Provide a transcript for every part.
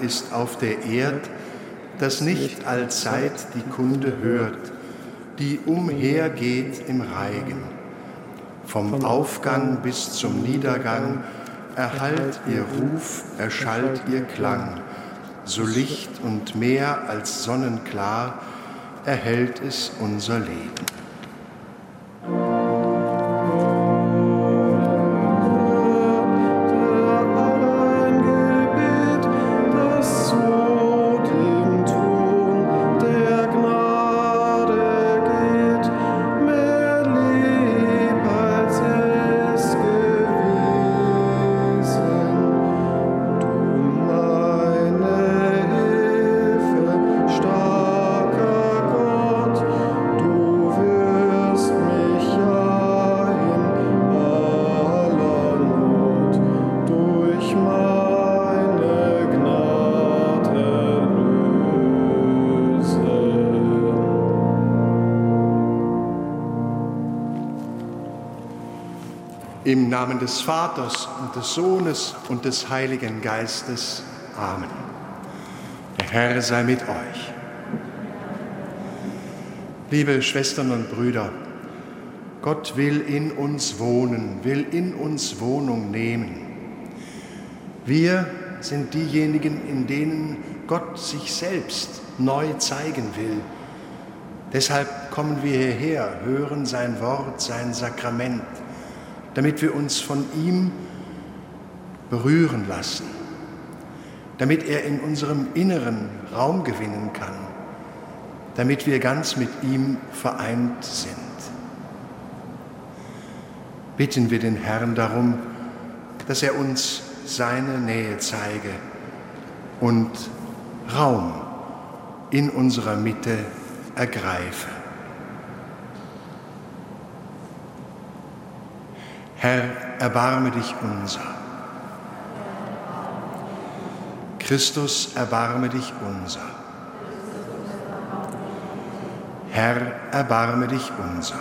ist auf der Erd, das nicht allzeit die Kunde hört, die umhergeht im Reigen. Vom Aufgang bis zum Niedergang erhallt ihr Ruf, erschallt ihr Klang. So Licht und mehr als sonnenklar erhält es unser Leben. Namen des Vaters und des Sohnes und des Heiligen Geistes. Amen. Der Herr sei mit euch. Liebe Schwestern und Brüder, Gott will in uns wohnen, will in uns Wohnung nehmen. Wir sind diejenigen, in denen Gott sich selbst neu zeigen will. Deshalb kommen wir hierher, hören sein Wort, sein Sakrament damit wir uns von ihm berühren lassen, damit er in unserem Inneren Raum gewinnen kann, damit wir ganz mit ihm vereint sind. Bitten wir den Herrn darum, dass er uns seine Nähe zeige und Raum in unserer Mitte ergreife. Herr, erbarme dich unser. Christus, erbarme dich unser. Herr, erbarme dich unser.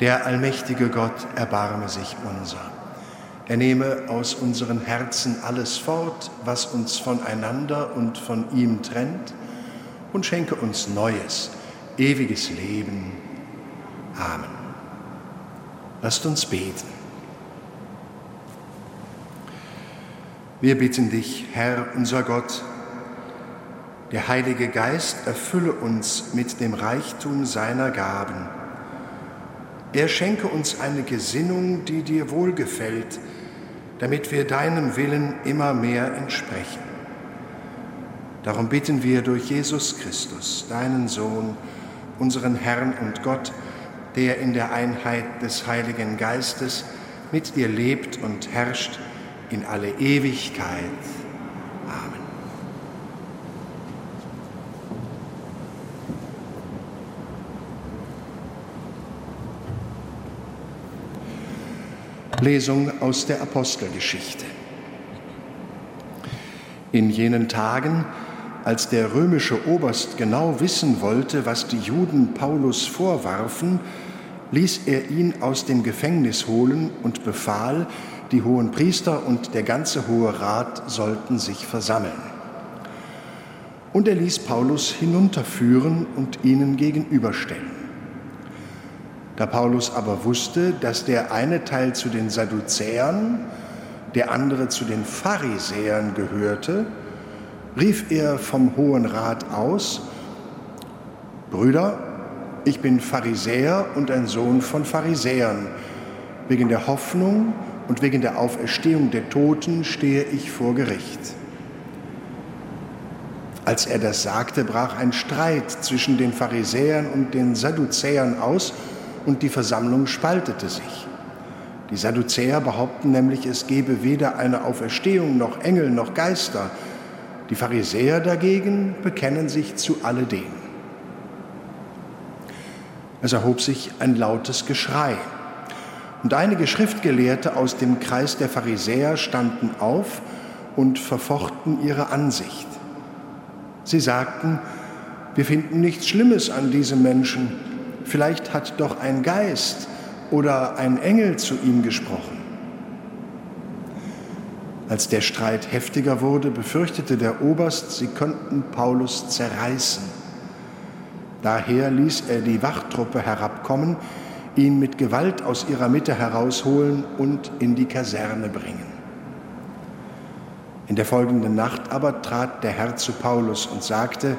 Der allmächtige Gott, erbarme sich unser. Er nehme aus unseren Herzen alles fort, was uns voneinander und von ihm trennt, und schenke uns neues, ewiges Leben. Amen. Lasst uns beten. Wir bitten dich, Herr unser Gott, der Heilige Geist erfülle uns mit dem Reichtum seiner Gaben. Er schenke uns eine Gesinnung, die dir wohlgefällt, damit wir deinem Willen immer mehr entsprechen. Darum bitten wir durch Jesus Christus, deinen Sohn, unseren Herrn und Gott, der in der Einheit des Heiligen Geistes mit dir lebt und herrscht in alle Ewigkeit. Amen. Lesung aus der Apostelgeschichte. In jenen Tagen, als der römische Oberst genau wissen wollte, was die Juden Paulus vorwarfen, ließ er ihn aus dem Gefängnis holen und befahl, die hohen Priester und der ganze Hohe Rat sollten sich versammeln. Und er ließ Paulus hinunterführen und ihnen gegenüberstellen. Da Paulus aber wusste, dass der eine Teil zu den Sadduzäern, der andere zu den Pharisäern gehörte, rief er vom Hohen Rat aus, Brüder, ich bin Pharisäer und ein Sohn von Pharisäern. Wegen der Hoffnung und wegen der Auferstehung der Toten stehe ich vor Gericht. Als er das sagte, brach ein Streit zwischen den Pharisäern und den Sadduzäern aus und die Versammlung spaltete sich. Die Sadduzäer behaupten nämlich, es gebe weder eine Auferstehung noch Engel noch Geister. Die Pharisäer dagegen bekennen sich zu alledem. Es erhob sich ein lautes Geschrei. Und einige Schriftgelehrte aus dem Kreis der Pharisäer standen auf und verfochten ihre Ansicht. Sie sagten, wir finden nichts Schlimmes an diesem Menschen. Vielleicht hat doch ein Geist oder ein Engel zu ihm gesprochen. Als der Streit heftiger wurde, befürchtete der Oberst, sie könnten Paulus zerreißen. Daher ließ er die Wachtruppe herabkommen, ihn mit Gewalt aus ihrer Mitte herausholen und in die Kaserne bringen. In der folgenden Nacht aber trat der Herr zu Paulus und sagte,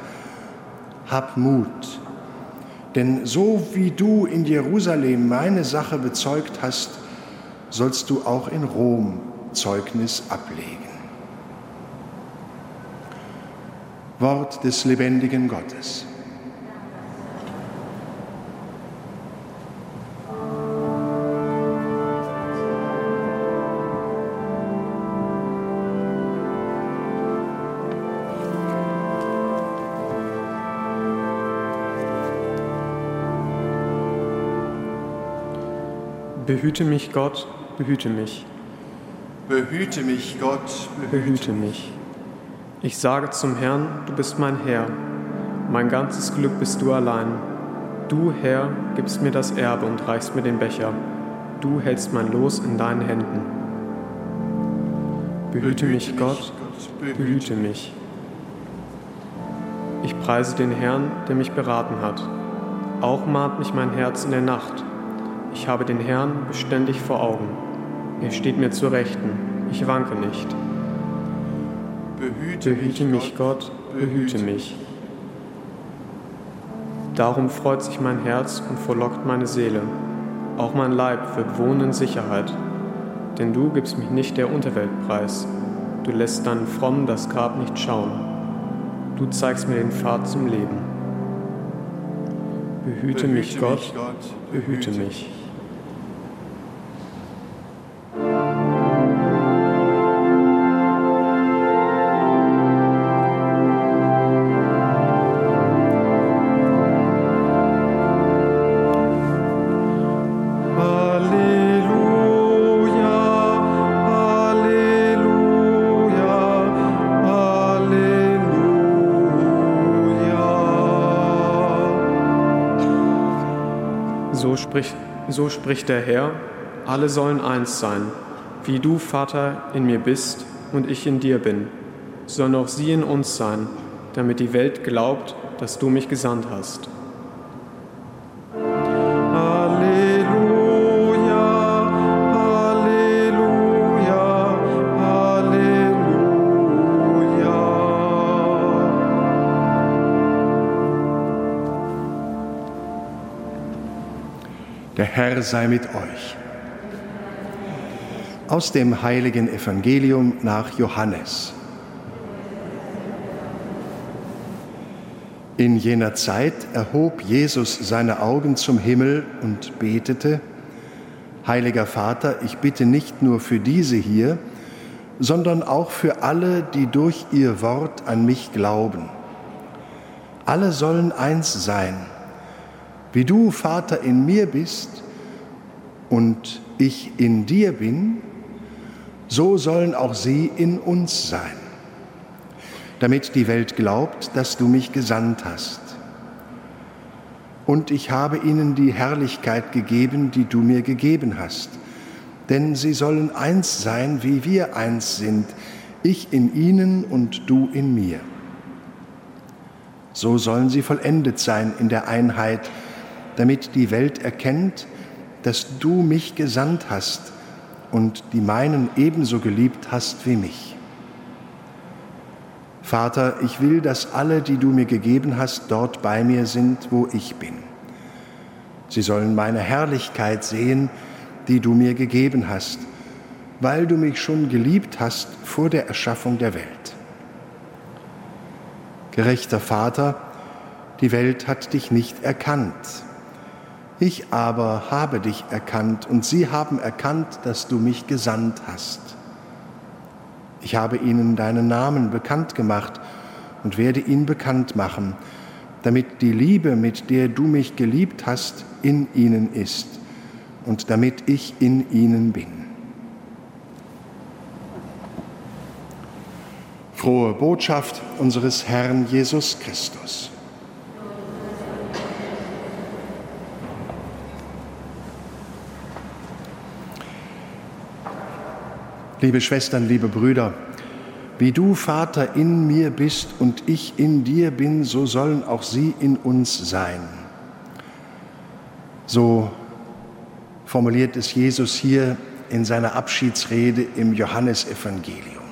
Hab Mut, denn so wie du in Jerusalem meine Sache bezeugt hast, sollst du auch in Rom Zeugnis ablegen. Wort des lebendigen Gottes. Behüte mich, Gott, behüte mich. Behüte mich, Gott, behüte, behüte mich. Ich sage zum Herrn, du bist mein Herr. Mein ganzes Glück bist du allein. Du, Herr, gibst mir das Erbe und reichst mir den Becher. Du hältst mein Los in deinen Händen. Behüte, behüte mich, Gott, Gott behüte mich. Ich preise den Herrn, der mich beraten hat. Auch mahnt mich mein Herz in der Nacht. Ich habe den Herrn beständig vor Augen. Er steht mir zur Rechten. Ich wanke nicht. Behüte, behüte mich, Gott, behüte mich. Darum freut sich mein Herz und frohlockt meine Seele. Auch mein Leib wird wohnen in Sicherheit. Denn du gibst mich nicht der Unterwelt preis. Du lässt deinen Frommen das Grab nicht schauen. Du zeigst mir den Pfad zum Leben. Behüte, behüte mich, Gott, behüte mich. spricht, so spricht der Herr, alle sollen eins sein, wie du, Vater, in mir bist und ich in dir bin, sollen auch sie in uns sein, damit die Welt glaubt, dass du mich gesandt hast. Herr sei mit euch. Aus dem heiligen Evangelium nach Johannes. In jener Zeit erhob Jesus seine Augen zum Himmel und betete, Heiliger Vater, ich bitte nicht nur für diese hier, sondern auch für alle, die durch ihr Wort an mich glauben. Alle sollen eins sein wie du, Vater, in mir bist und ich in dir bin, so sollen auch sie in uns sein, damit die Welt glaubt, dass du mich gesandt hast. Und ich habe ihnen die Herrlichkeit gegeben, die du mir gegeben hast, denn sie sollen eins sein, wie wir eins sind, ich in ihnen und du in mir. So sollen sie vollendet sein in der Einheit, damit die Welt erkennt, dass du mich gesandt hast und die meinen ebenso geliebt hast wie mich. Vater, ich will, dass alle, die du mir gegeben hast, dort bei mir sind, wo ich bin. Sie sollen meine Herrlichkeit sehen, die du mir gegeben hast, weil du mich schon geliebt hast vor der Erschaffung der Welt. Gerechter Vater, die Welt hat dich nicht erkannt, ich aber habe dich erkannt und sie haben erkannt, dass du mich gesandt hast. Ich habe ihnen deinen Namen bekannt gemacht und werde ihn bekannt machen, damit die Liebe, mit der du mich geliebt hast, in ihnen ist und damit ich in ihnen bin. Frohe Botschaft unseres Herrn Jesus Christus. Liebe Schwestern, liebe Brüder, wie du, Vater, in mir bist und ich in dir bin, so sollen auch sie in uns sein. So formuliert es Jesus hier in seiner Abschiedsrede im Johannesevangelium.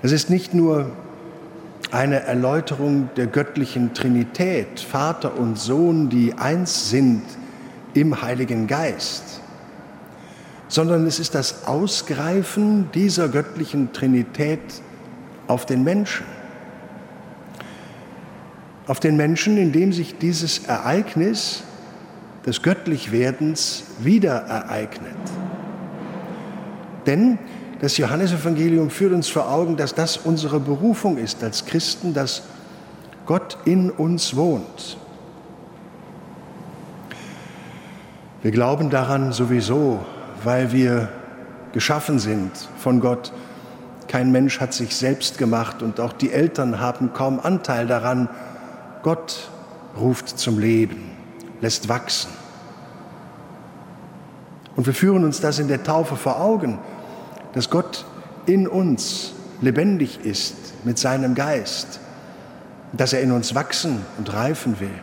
Es ist nicht nur eine Erläuterung der göttlichen Trinität, Vater und Sohn, die eins sind im Heiligen Geist, sondern es ist das Ausgreifen dieser göttlichen Trinität auf den Menschen. Auf den Menschen, indem sich dieses Ereignis des Göttlichwerdens wieder ereignet. Denn das Johannesevangelium führt uns vor Augen, dass das unsere Berufung ist als Christen, dass Gott in uns wohnt. Wir glauben daran sowieso, weil wir geschaffen sind von Gott. Kein Mensch hat sich selbst gemacht und auch die Eltern haben kaum Anteil daran. Gott ruft zum Leben, lässt wachsen. Und wir führen uns das in der Taufe vor Augen dass Gott in uns lebendig ist mit seinem Geist, dass er in uns wachsen und reifen will.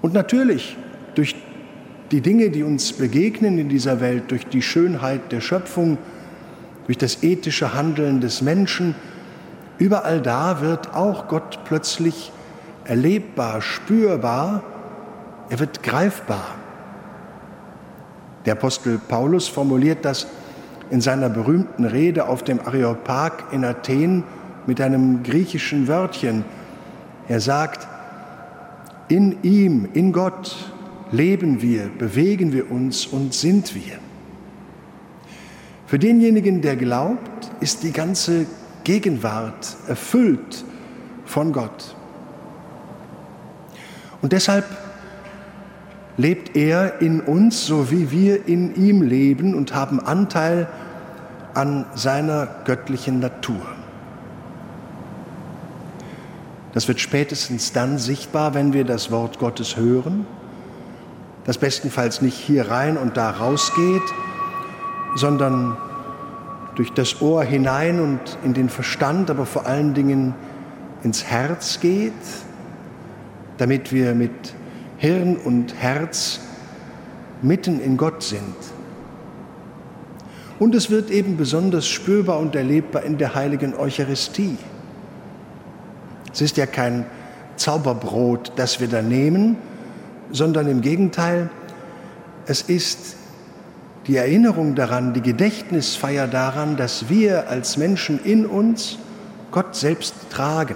Und natürlich durch die Dinge, die uns begegnen in dieser Welt, durch die Schönheit der Schöpfung, durch das ethische Handeln des Menschen, überall da wird auch Gott plötzlich erlebbar, spürbar, er wird greifbar. Der Apostel Paulus formuliert das in seiner berühmten Rede auf dem Areopag in Athen mit einem griechischen Wörtchen. Er sagt, in ihm, in Gott leben wir, bewegen wir uns und sind wir. Für denjenigen, der glaubt, ist die ganze Gegenwart erfüllt von Gott. Und deshalb lebt er in uns, so wie wir in ihm leben und haben Anteil an seiner göttlichen Natur. Das wird spätestens dann sichtbar, wenn wir das Wort Gottes hören, das bestenfalls nicht hier rein und da rausgeht, sondern durch das Ohr hinein und in den Verstand, aber vor allen Dingen ins Herz geht, damit wir mit Hirn und Herz mitten in Gott sind. Und es wird eben besonders spürbar und erlebbar in der heiligen Eucharistie. Es ist ja kein Zauberbrot, das wir da nehmen, sondern im Gegenteil, es ist die Erinnerung daran, die Gedächtnisfeier daran, dass wir als Menschen in uns Gott selbst tragen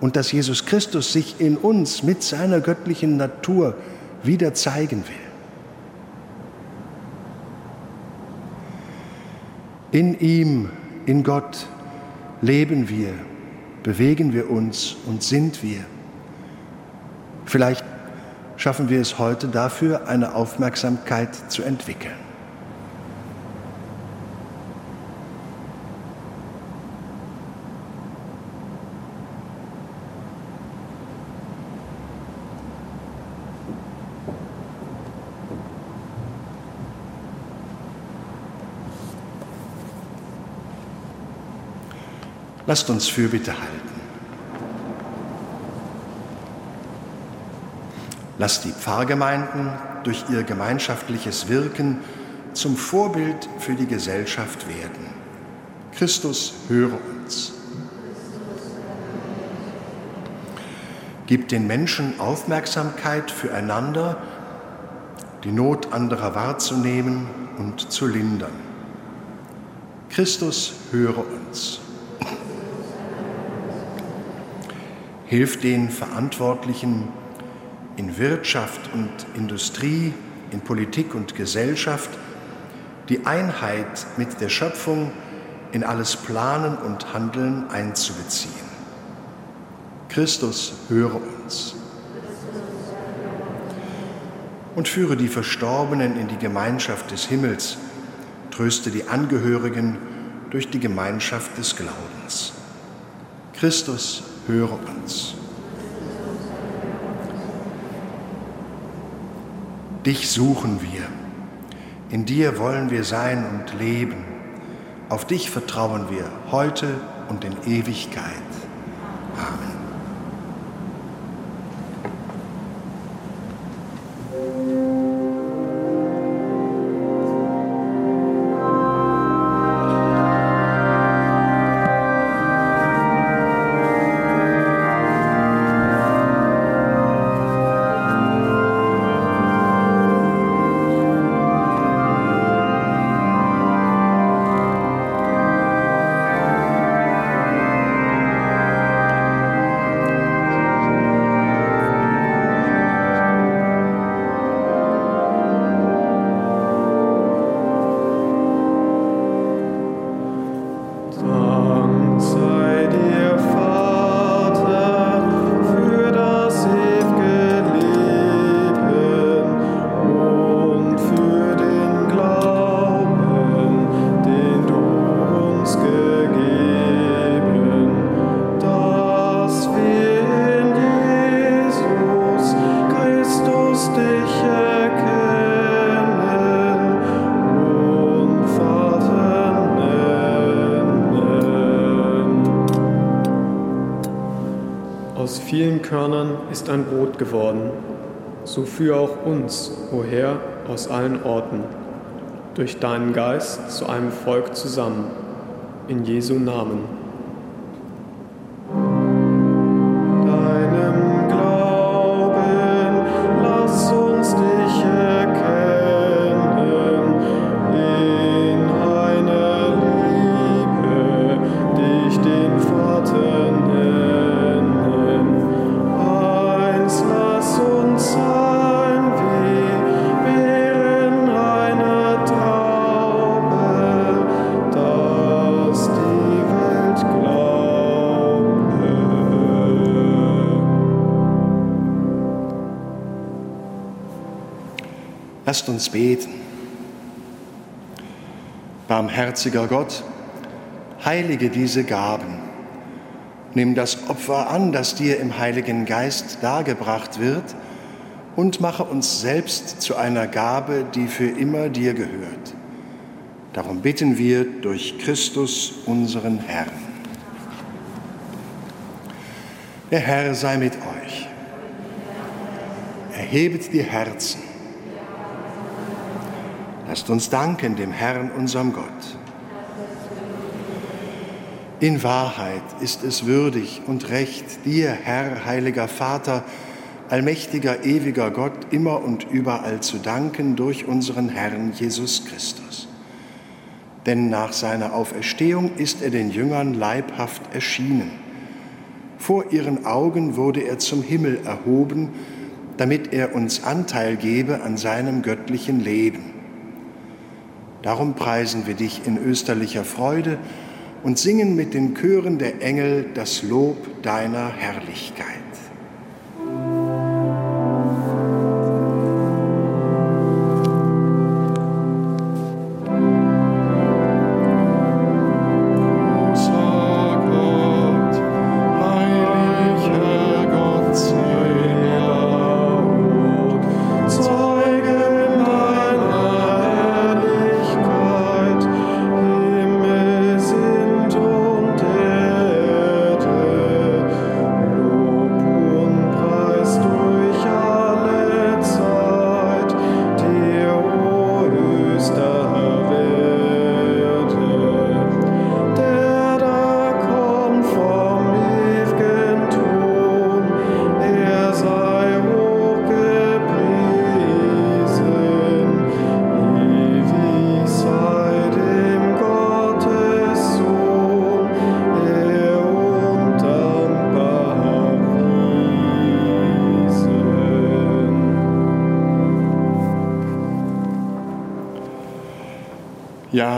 und dass Jesus Christus sich in uns mit seiner göttlichen Natur wieder zeigen will. In ihm, in Gott leben wir, bewegen wir uns und sind wir. Vielleicht schaffen wir es heute dafür, eine Aufmerksamkeit zu entwickeln. Lasst uns Fürbitte halten. Lasst die Pfarrgemeinden durch ihr gemeinschaftliches Wirken zum Vorbild für die Gesellschaft werden. Christus, höre uns. Gib den Menschen Aufmerksamkeit füreinander, die Not anderer wahrzunehmen und zu lindern. Christus, höre uns. hilft den Verantwortlichen in Wirtschaft und Industrie, in Politik und Gesellschaft, die Einheit mit der Schöpfung in alles Planen und Handeln einzubeziehen. Christus, höre uns. Und führe die Verstorbenen in die Gemeinschaft des Himmels, tröste die Angehörigen durch die Gemeinschaft des Glaubens. Christus, höre uns. Dich suchen wir. In dir wollen wir sein und leben. Auf dich vertrauen wir heute und in Ewigkeit. Amen. Körnern ist ein Brot geworden. So führe auch uns, o Herr, aus allen Orten, durch deinen Geist zu einem Volk zusammen, in Jesu Namen. Uns beten. Barmherziger Gott, heilige diese Gaben. Nimm das Opfer an, das dir im Heiligen Geist dargebracht wird, und mache uns selbst zu einer Gabe, die für immer dir gehört. Darum bitten wir durch Christus, unseren Herrn. Der Herr sei mit euch. Erhebet die Herzen. Lasst uns danken dem Herrn, unserem Gott. In Wahrheit ist es würdig und recht, dir, Herr, heiliger Vater, allmächtiger, ewiger Gott, immer und überall zu danken durch unseren Herrn Jesus Christus. Denn nach seiner Auferstehung ist er den Jüngern leibhaft erschienen. Vor ihren Augen wurde er zum Himmel erhoben, damit er uns Anteil gebe an seinem göttlichen Leben. Darum preisen wir dich in österlicher Freude und singen mit den Chören der Engel das Lob deiner Herrlichkeit.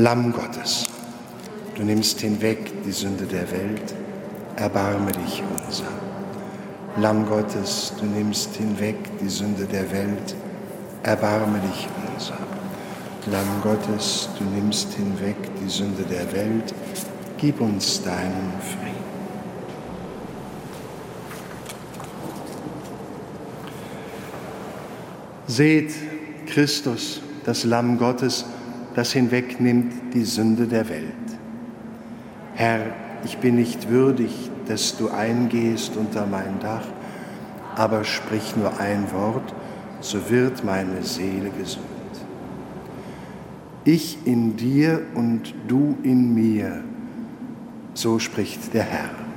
Lamm Gottes, du nimmst hinweg die Sünde der Welt, erbarme dich unser. Lamm Gottes, du nimmst hinweg die Sünde der Welt, erbarme dich unser. Lamm Gottes, du nimmst hinweg die Sünde der Welt, gib uns deinen Frieden. Seht Christus, das Lamm Gottes, das hinwegnimmt die Sünde der Welt. Herr, ich bin nicht würdig, dass du eingehst unter mein Dach, aber sprich nur ein Wort, so wird meine Seele gesund. Ich in dir und du in mir, so spricht der Herr.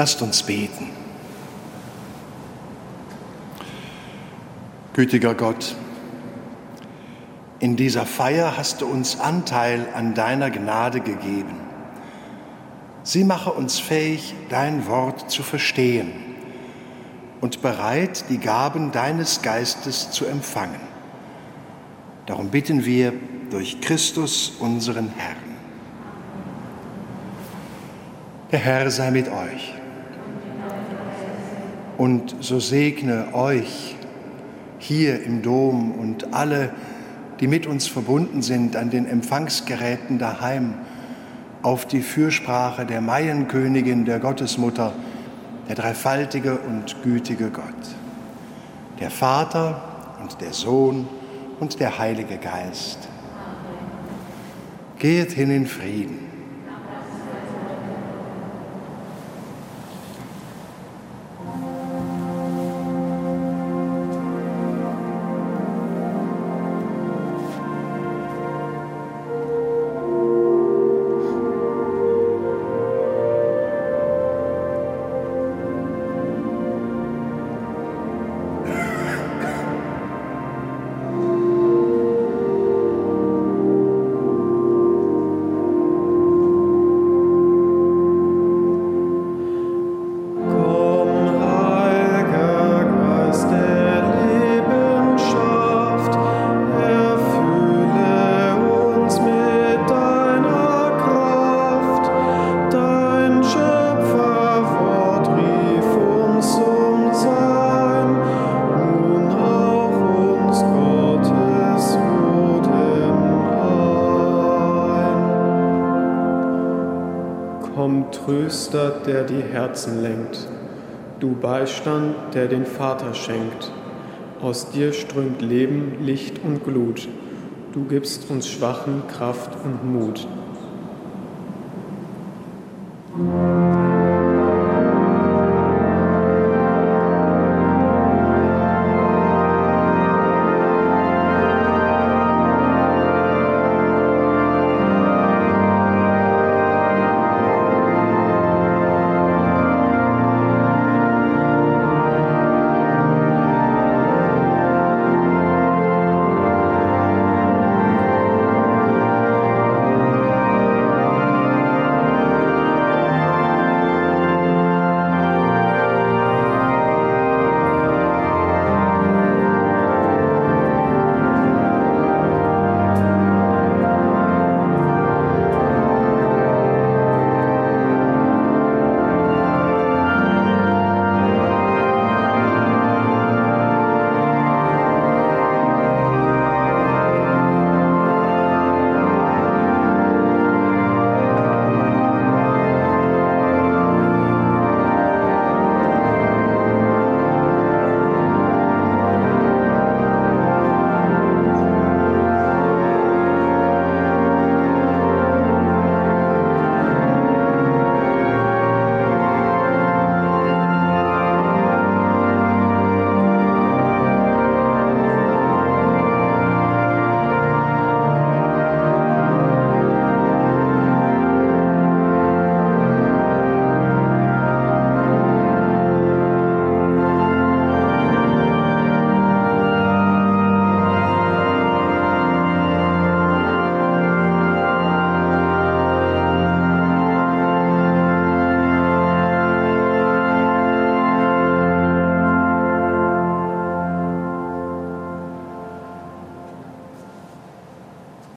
Lasst uns beten. Gütiger Gott, in dieser Feier hast du uns Anteil an deiner Gnade gegeben. Sie mache uns fähig, dein Wort zu verstehen und bereit, die Gaben deines Geistes zu empfangen. Darum bitten wir durch Christus, unseren Herrn. Der Herr sei mit euch und so segne euch hier im Dom und alle, die mit uns verbunden sind an den Empfangsgeräten daheim, auf die Fürsprache der Maienkönigin, der Gottesmutter, der dreifaltige und gütige Gott, der Vater und der Sohn und der Heilige Geist. Geht hin in Frieden. Tröster, der die Herzen lenkt, du Beistand, der den Vater schenkt. Aus dir strömt Leben, Licht und Glut. Du gibst uns Schwachen Kraft und Mut.